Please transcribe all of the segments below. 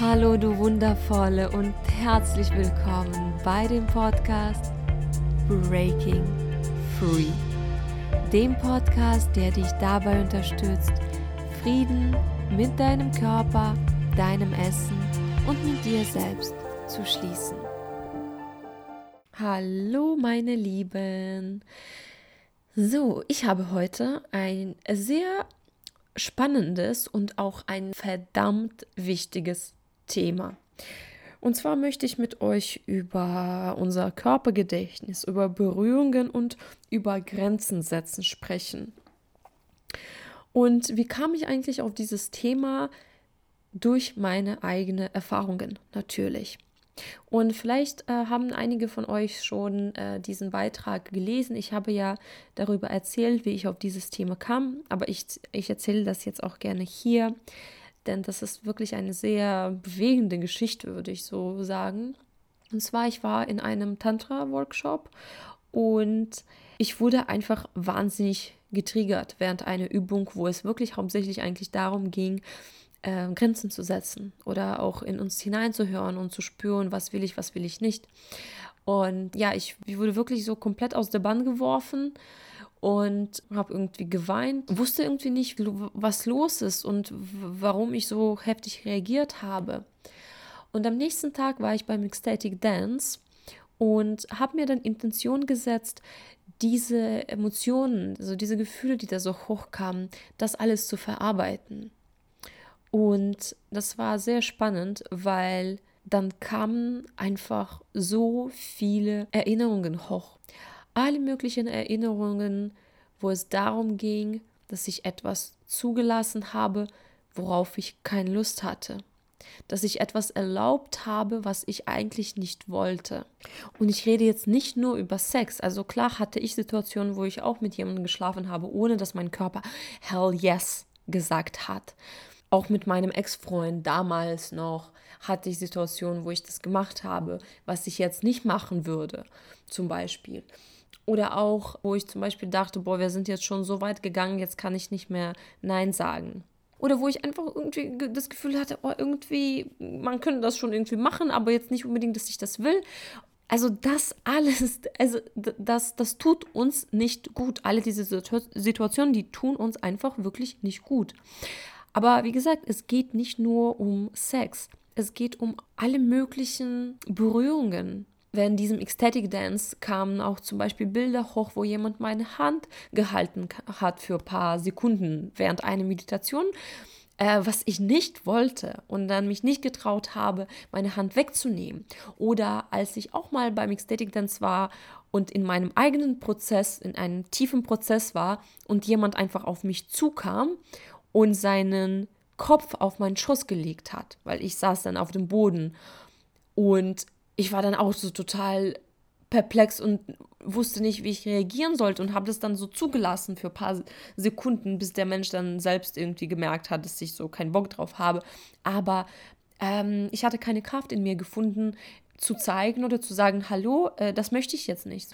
Hallo du wundervolle und herzlich willkommen bei dem Podcast Breaking Free. Dem Podcast, der dich dabei unterstützt, Frieden mit deinem Körper, deinem Essen und mit dir selbst zu schließen. Hallo meine Lieben. So, ich habe heute ein sehr spannendes und auch ein verdammt wichtiges Thema. Und zwar möchte ich mit euch über unser Körpergedächtnis, über Berührungen und über Grenzen setzen sprechen. Und wie kam ich eigentlich auf dieses Thema? Durch meine eigenen Erfahrungen natürlich. Und vielleicht äh, haben einige von euch schon äh, diesen Beitrag gelesen. Ich habe ja darüber erzählt, wie ich auf dieses Thema kam, aber ich, ich erzähle das jetzt auch gerne hier denn das ist wirklich eine sehr bewegende Geschichte, würde ich so sagen. Und zwar, ich war in einem Tantra-Workshop und ich wurde einfach wahnsinnig getriggert während einer Übung, wo es wirklich hauptsächlich eigentlich darum ging, äh, Grenzen zu setzen oder auch in uns hineinzuhören und zu spüren, was will ich, was will ich nicht. Und ja, ich, ich wurde wirklich so komplett aus der Bahn geworfen und habe irgendwie geweint, wusste irgendwie nicht, was los ist und warum ich so heftig reagiert habe. Und am nächsten Tag war ich beim Ecstatic Dance und habe mir dann Intention gesetzt, diese Emotionen, also diese Gefühle, die da so hochkamen, das alles zu verarbeiten. Und das war sehr spannend, weil dann kamen einfach so viele Erinnerungen hoch alle möglichen Erinnerungen, wo es darum ging, dass ich etwas zugelassen habe, worauf ich keine Lust hatte. Dass ich etwas erlaubt habe, was ich eigentlich nicht wollte. Und ich rede jetzt nicht nur über Sex. Also klar hatte ich Situationen, wo ich auch mit jemandem geschlafen habe, ohne dass mein Körper Hell yes gesagt hat. Auch mit meinem Ex-Freund damals noch hatte ich Situationen, wo ich das gemacht habe, was ich jetzt nicht machen würde, zum Beispiel. Oder auch, wo ich zum Beispiel dachte, boah, wir sind jetzt schon so weit gegangen, jetzt kann ich nicht mehr Nein sagen. Oder wo ich einfach irgendwie das Gefühl hatte, oh, irgendwie, man könnte das schon irgendwie machen, aber jetzt nicht unbedingt, dass ich das will. Also das alles, also das, das tut uns nicht gut. Alle diese Situationen, die tun uns einfach wirklich nicht gut. Aber wie gesagt, es geht nicht nur um Sex. Es geht um alle möglichen Berührungen, während diesem Ecstatic Dance kamen auch zum Beispiel Bilder hoch, wo jemand meine Hand gehalten hat für ein paar Sekunden während einer Meditation, äh, was ich nicht wollte und dann mich nicht getraut habe, meine Hand wegzunehmen. Oder als ich auch mal beim Ecstatic Dance war und in meinem eigenen Prozess, in einem tiefen Prozess war und jemand einfach auf mich zukam und seinen Kopf auf meinen Schoß gelegt hat, weil ich saß dann auf dem Boden und ich war dann auch so total perplex und wusste nicht, wie ich reagieren sollte und habe das dann so zugelassen für ein paar Sekunden, bis der Mensch dann selbst irgendwie gemerkt hat, dass ich so keinen Bock drauf habe. Aber ähm, ich hatte keine Kraft in mir gefunden, zu zeigen oder zu sagen, hallo, äh, das möchte ich jetzt nicht.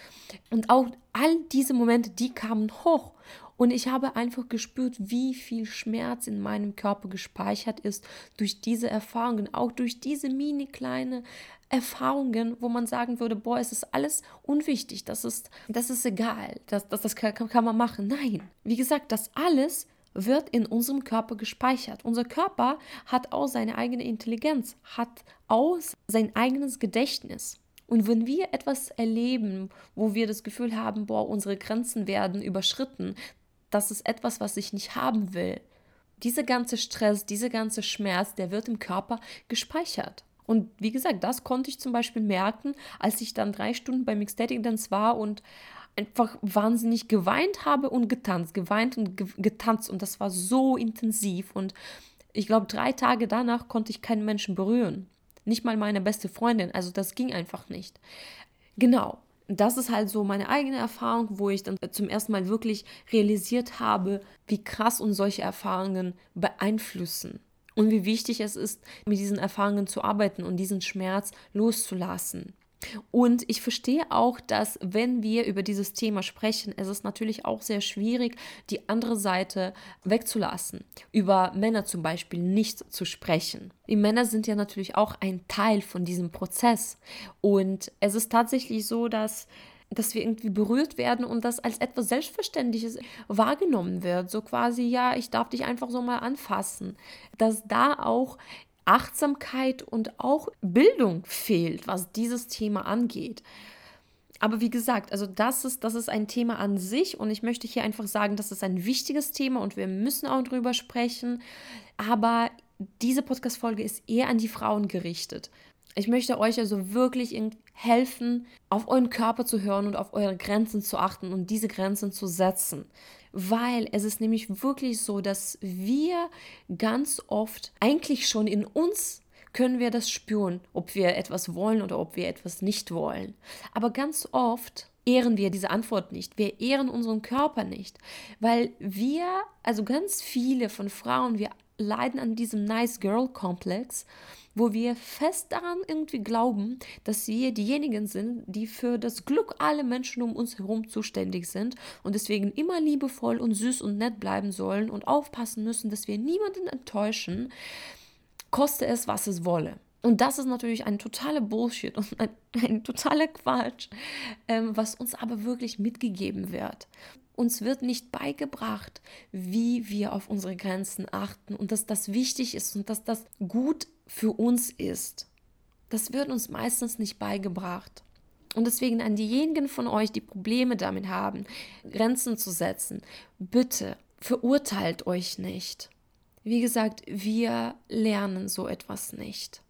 Und auch all diese Momente, die kamen hoch. Und ich habe einfach gespürt, wie viel Schmerz in meinem Körper gespeichert ist durch diese Erfahrungen, auch durch diese mini kleine Erfahrungen, wo man sagen würde, boah, es ist alles unwichtig, das ist, das ist egal, das, das, das kann, kann man machen. Nein, wie gesagt, das alles wird in unserem Körper gespeichert. Unser Körper hat auch seine eigene Intelligenz, hat auch sein eigenes Gedächtnis. Und wenn wir etwas erleben, wo wir das Gefühl haben, boah, unsere Grenzen werden überschritten, das ist etwas, was ich nicht haben will. Dieser ganze Stress, dieser ganze Schmerz, der wird im Körper gespeichert. Und wie gesagt, das konnte ich zum Beispiel merken, als ich dann drei Stunden beim Ecstatic Dance war und einfach wahnsinnig geweint habe und getanzt, geweint und ge getanzt. Und das war so intensiv. Und ich glaube, drei Tage danach konnte ich keinen Menschen berühren. Nicht mal meine beste Freundin. Also das ging einfach nicht. Genau. Das ist halt so meine eigene Erfahrung, wo ich dann zum ersten Mal wirklich realisiert habe, wie krass uns solche Erfahrungen beeinflussen und wie wichtig es ist, mit diesen Erfahrungen zu arbeiten und diesen Schmerz loszulassen. Und ich verstehe auch, dass wenn wir über dieses Thema sprechen, es ist natürlich auch sehr schwierig, die andere Seite wegzulassen. Über Männer zum Beispiel nicht zu sprechen. Die Männer sind ja natürlich auch ein Teil von diesem Prozess. Und es ist tatsächlich so, dass dass wir irgendwie berührt werden und das als etwas Selbstverständliches wahrgenommen wird. So quasi, ja, ich darf dich einfach so mal anfassen. Dass da auch Achtsamkeit und auch Bildung fehlt, was dieses Thema angeht. Aber wie gesagt, also das ist, das ist ein Thema an sich und ich möchte hier einfach sagen, das ist ein wichtiges Thema und wir müssen auch drüber sprechen. Aber diese Podcast-Folge ist eher an die Frauen gerichtet. Ich möchte euch also wirklich helfen, auf euren Körper zu hören und auf eure Grenzen zu achten und diese Grenzen zu setzen weil es ist nämlich wirklich so, dass wir ganz oft eigentlich schon in uns können wir das spüren, ob wir etwas wollen oder ob wir etwas nicht wollen. Aber ganz oft ehren wir diese Antwort nicht. Wir ehren unseren Körper nicht, weil wir, also ganz viele von Frauen, wir leiden an diesem Nice Girl Komplex wo wir fest daran irgendwie glauben, dass wir diejenigen sind, die für das Glück aller Menschen um uns herum zuständig sind und deswegen immer liebevoll und süß und nett bleiben sollen und aufpassen müssen, dass wir niemanden enttäuschen, koste es, was es wolle. Und das ist natürlich ein totaler Bullshit und ein, ein totaler Quatsch, ähm, was uns aber wirklich mitgegeben wird. Uns wird nicht beigebracht, wie wir auf unsere Grenzen achten und dass das wichtig ist und dass das gut für uns ist. Das wird uns meistens nicht beigebracht. Und deswegen an diejenigen von euch, die Probleme damit haben, Grenzen zu setzen, bitte verurteilt euch nicht. Wie gesagt, wir lernen so etwas nicht.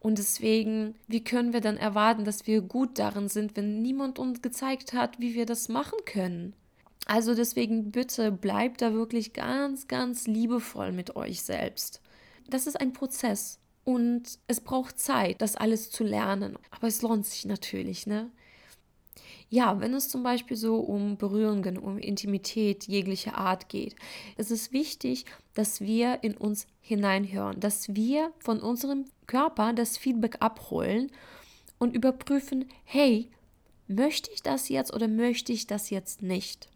Und deswegen, wie können wir dann erwarten, dass wir gut darin sind, wenn niemand uns gezeigt hat, wie wir das machen können? Also deswegen bitte bleibt da wirklich ganz, ganz liebevoll mit euch selbst. Das ist ein Prozess. Und es braucht Zeit, das alles zu lernen. Aber es lohnt sich natürlich, ne? Ja, wenn es zum Beispiel so um Berührungen, um Intimität jeglicher Art geht, ist es wichtig, dass wir in uns hineinhören, dass wir von unserem Körper das Feedback abholen und überprüfen, hey, möchte ich das jetzt oder möchte ich das jetzt nicht?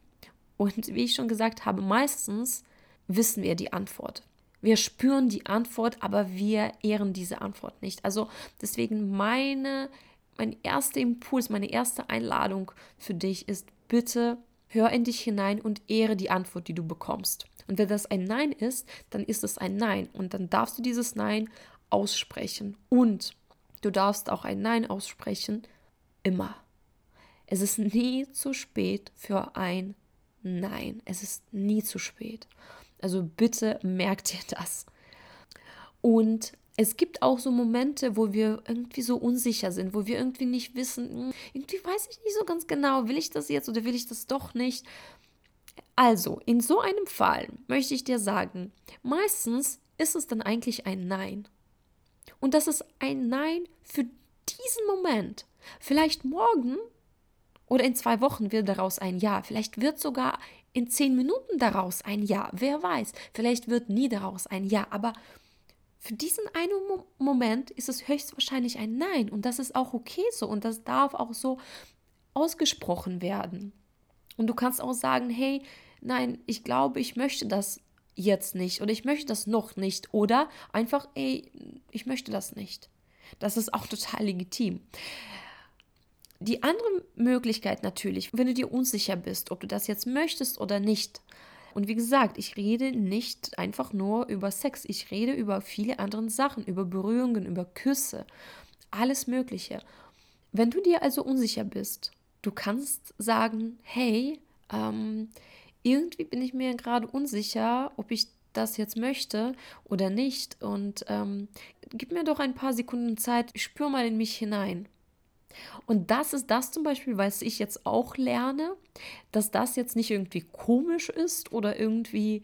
Und wie ich schon gesagt habe, meistens wissen wir die Antwort. Wir spüren die Antwort, aber wir ehren diese Antwort nicht. Also deswegen meine, mein erster Impuls, meine erste Einladung für dich ist, bitte hör in dich hinein und ehre die Antwort, die du bekommst. Und wenn das ein Nein ist, dann ist es ein Nein. Und dann darfst du dieses Nein aussprechen. Und du darfst auch ein Nein aussprechen, immer. Es ist nie zu spät für ein Nein. Es ist nie zu spät. Also bitte merkt ihr das. Und es gibt auch so Momente, wo wir irgendwie so unsicher sind, wo wir irgendwie nicht wissen, hm, irgendwie weiß ich nicht so ganz genau, will ich das jetzt oder will ich das doch nicht. Also, in so einem Fall möchte ich dir sagen, meistens ist es dann eigentlich ein Nein. Und das ist ein Nein für diesen Moment. Vielleicht morgen oder in zwei Wochen wird daraus ein Ja. Vielleicht wird sogar in zehn Minuten daraus ein Ja. Wer weiß, vielleicht wird nie daraus ein Ja. Aber für diesen einen Moment ist es höchstwahrscheinlich ein Nein. Und das ist auch okay so. Und das darf auch so ausgesprochen werden. Und du kannst auch sagen, hey, nein, ich glaube, ich möchte das jetzt nicht oder ich möchte das noch nicht oder einfach, ey, ich möchte das nicht. Das ist auch total legitim. Die andere Möglichkeit natürlich, wenn du dir unsicher bist, ob du das jetzt möchtest oder nicht. Und wie gesagt, ich rede nicht einfach nur über Sex, ich rede über viele andere Sachen, über Berührungen, über Küsse, alles Mögliche. Wenn du dir also unsicher bist, du kannst sagen, hey, ähm, irgendwie bin ich mir gerade unsicher, ob ich das jetzt möchte oder nicht. Und ähm, gib mir doch ein paar Sekunden Zeit, ich spüre mal in mich hinein. Und das ist das zum Beispiel, was ich jetzt auch lerne, dass das jetzt nicht irgendwie komisch ist oder irgendwie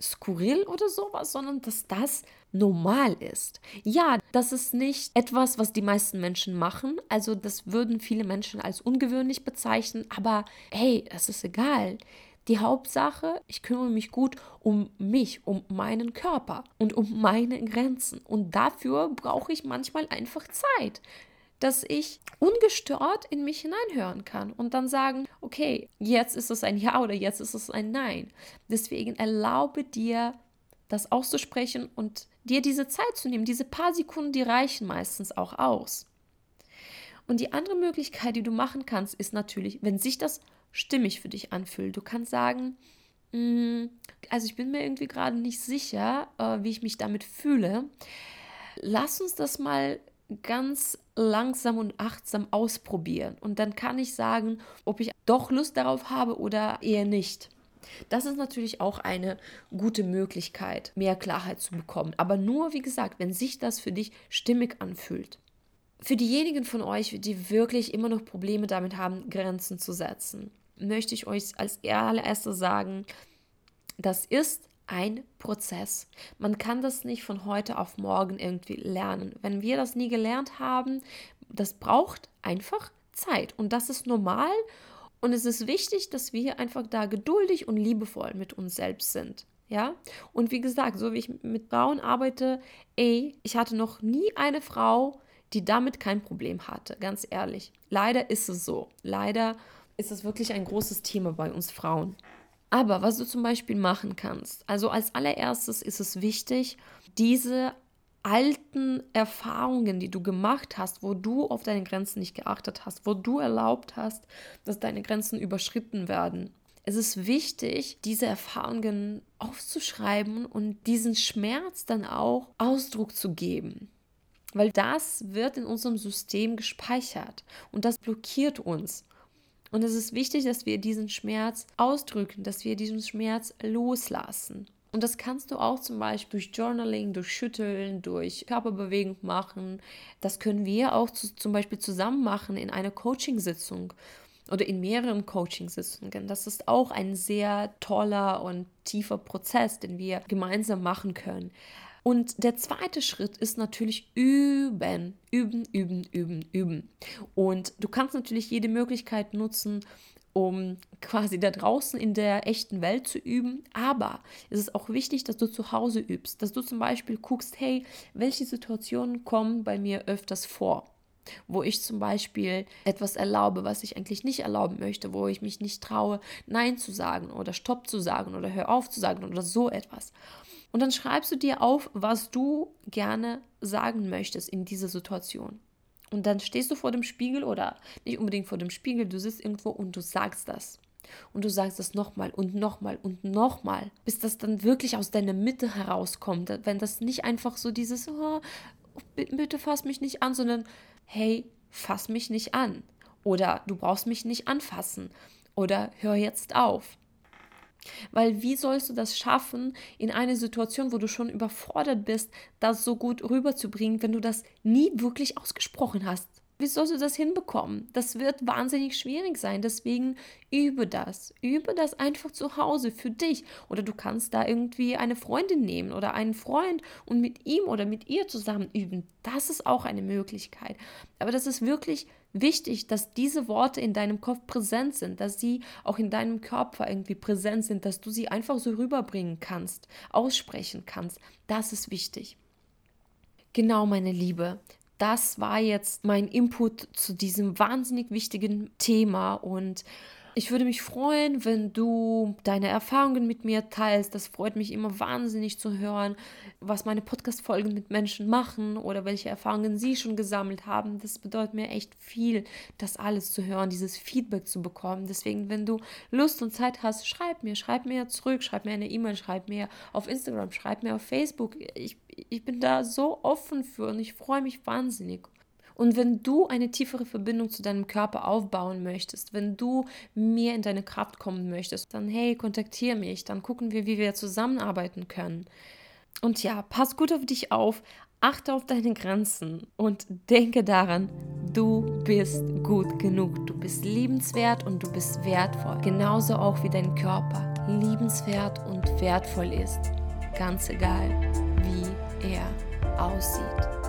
skurril oder sowas, sondern dass das normal ist. Ja, das ist nicht etwas, was die meisten Menschen machen. Also das würden viele Menschen als ungewöhnlich bezeichnen, aber hey, es ist egal. Die Hauptsache, ich kümmere mich gut um mich, um meinen Körper und um meine Grenzen. Und dafür brauche ich manchmal einfach Zeit dass ich ungestört in mich hineinhören kann und dann sagen, okay, jetzt ist es ein Ja oder jetzt ist es ein Nein. Deswegen erlaube dir, das auszusprechen und dir diese Zeit zu nehmen. Diese paar Sekunden, die reichen meistens auch aus. Und die andere Möglichkeit, die du machen kannst, ist natürlich, wenn sich das stimmig für dich anfühlt. Du kannst sagen, mm, also ich bin mir irgendwie gerade nicht sicher, äh, wie ich mich damit fühle. Lass uns das mal ganz langsam und achtsam ausprobieren. Und dann kann ich sagen, ob ich doch Lust darauf habe oder eher nicht. Das ist natürlich auch eine gute Möglichkeit, mehr Klarheit zu bekommen. Aber nur, wie gesagt, wenn sich das für dich stimmig anfühlt. Für diejenigen von euch, die wirklich immer noch Probleme damit haben, Grenzen zu setzen, möchte ich euch als allererstes sagen, das ist ein Prozess. Man kann das nicht von heute auf morgen irgendwie lernen. Wenn wir das nie gelernt haben, das braucht einfach Zeit und das ist normal und es ist wichtig, dass wir einfach da geduldig und liebevoll mit uns selbst sind. Ja, und wie gesagt, so wie ich mit Frauen arbeite, ey, ich hatte noch nie eine Frau, die damit kein Problem hatte, ganz ehrlich. Leider ist es so. Leider ist es wirklich ein großes Thema bei uns Frauen. Aber was du zum Beispiel machen kannst, also als allererstes ist es wichtig, diese alten Erfahrungen, die du gemacht hast, wo du auf deine Grenzen nicht geachtet hast, wo du erlaubt hast, dass deine Grenzen überschritten werden. Es ist wichtig, diese Erfahrungen aufzuschreiben und diesen Schmerz dann auch Ausdruck zu geben weil das wird in unserem System gespeichert und das blockiert uns. Und es ist wichtig, dass wir diesen Schmerz ausdrücken, dass wir diesen Schmerz loslassen. Und das kannst du auch zum Beispiel durch Journaling, durch Schütteln, durch Körperbewegung machen. Das können wir auch zu, zum Beispiel zusammen machen in einer Coachingsitzung oder in mehreren Coachingsitzungen. Das ist auch ein sehr toller und tiefer Prozess, den wir gemeinsam machen können. Und der zweite Schritt ist natürlich üben, üben, üben, üben, üben. Und du kannst natürlich jede Möglichkeit nutzen, um quasi da draußen in der echten Welt zu üben. Aber es ist auch wichtig, dass du zu Hause übst, dass du zum Beispiel guckst, hey, welche Situationen kommen bei mir öfters vor? Wo ich zum Beispiel etwas erlaube, was ich eigentlich nicht erlauben möchte, wo ich mich nicht traue, Nein zu sagen oder Stopp zu sagen oder Hör auf zu sagen oder so etwas. Und dann schreibst du dir auf, was du gerne sagen möchtest in dieser Situation. Und dann stehst du vor dem Spiegel oder nicht unbedingt vor dem Spiegel, du sitzt irgendwo und du sagst das. Und du sagst das nochmal und nochmal und nochmal, bis das dann wirklich aus deiner Mitte herauskommt. Wenn das nicht einfach so dieses, oh, bitte fass mich nicht an, sondern hey, fass mich nicht an. Oder du brauchst mich nicht anfassen. Oder hör jetzt auf. Weil wie sollst du das schaffen, in einer Situation, wo du schon überfordert bist, das so gut rüberzubringen, wenn du das nie wirklich ausgesprochen hast? Wie sollst du das hinbekommen? Das wird wahnsinnig schwierig sein. Deswegen übe das. Übe das einfach zu Hause für dich. Oder du kannst da irgendwie eine Freundin nehmen oder einen Freund und mit ihm oder mit ihr zusammen üben. Das ist auch eine Möglichkeit. Aber das ist wirklich wichtig, dass diese Worte in deinem Kopf präsent sind, dass sie auch in deinem Körper irgendwie präsent sind, dass du sie einfach so rüberbringen kannst, aussprechen kannst. Das ist wichtig. Genau, meine Liebe das war jetzt mein Input zu diesem wahnsinnig wichtigen Thema und ich würde mich freuen, wenn du deine Erfahrungen mit mir teilst. Das freut mich immer wahnsinnig zu hören, was meine Podcast-Folgen mit Menschen machen oder welche Erfahrungen sie schon gesammelt haben. Das bedeutet mir echt viel, das alles zu hören, dieses Feedback zu bekommen. Deswegen, wenn du Lust und Zeit hast, schreib mir, schreib mir zurück, schreib mir eine E-Mail, schreib mir auf Instagram, schreib mir auf Facebook. Ich, ich bin da so offen für und ich freue mich wahnsinnig. Und wenn du eine tiefere Verbindung zu deinem Körper aufbauen möchtest, wenn du mehr in deine Kraft kommen möchtest, dann hey, kontaktiere mich, dann gucken wir, wie wir zusammenarbeiten können. Und ja, pass gut auf dich auf, achte auf deine Grenzen und denke daran, du bist gut genug, du bist liebenswert und du bist wertvoll. Genauso auch wie dein Körper liebenswert und wertvoll ist. Ganz egal, wie er aussieht.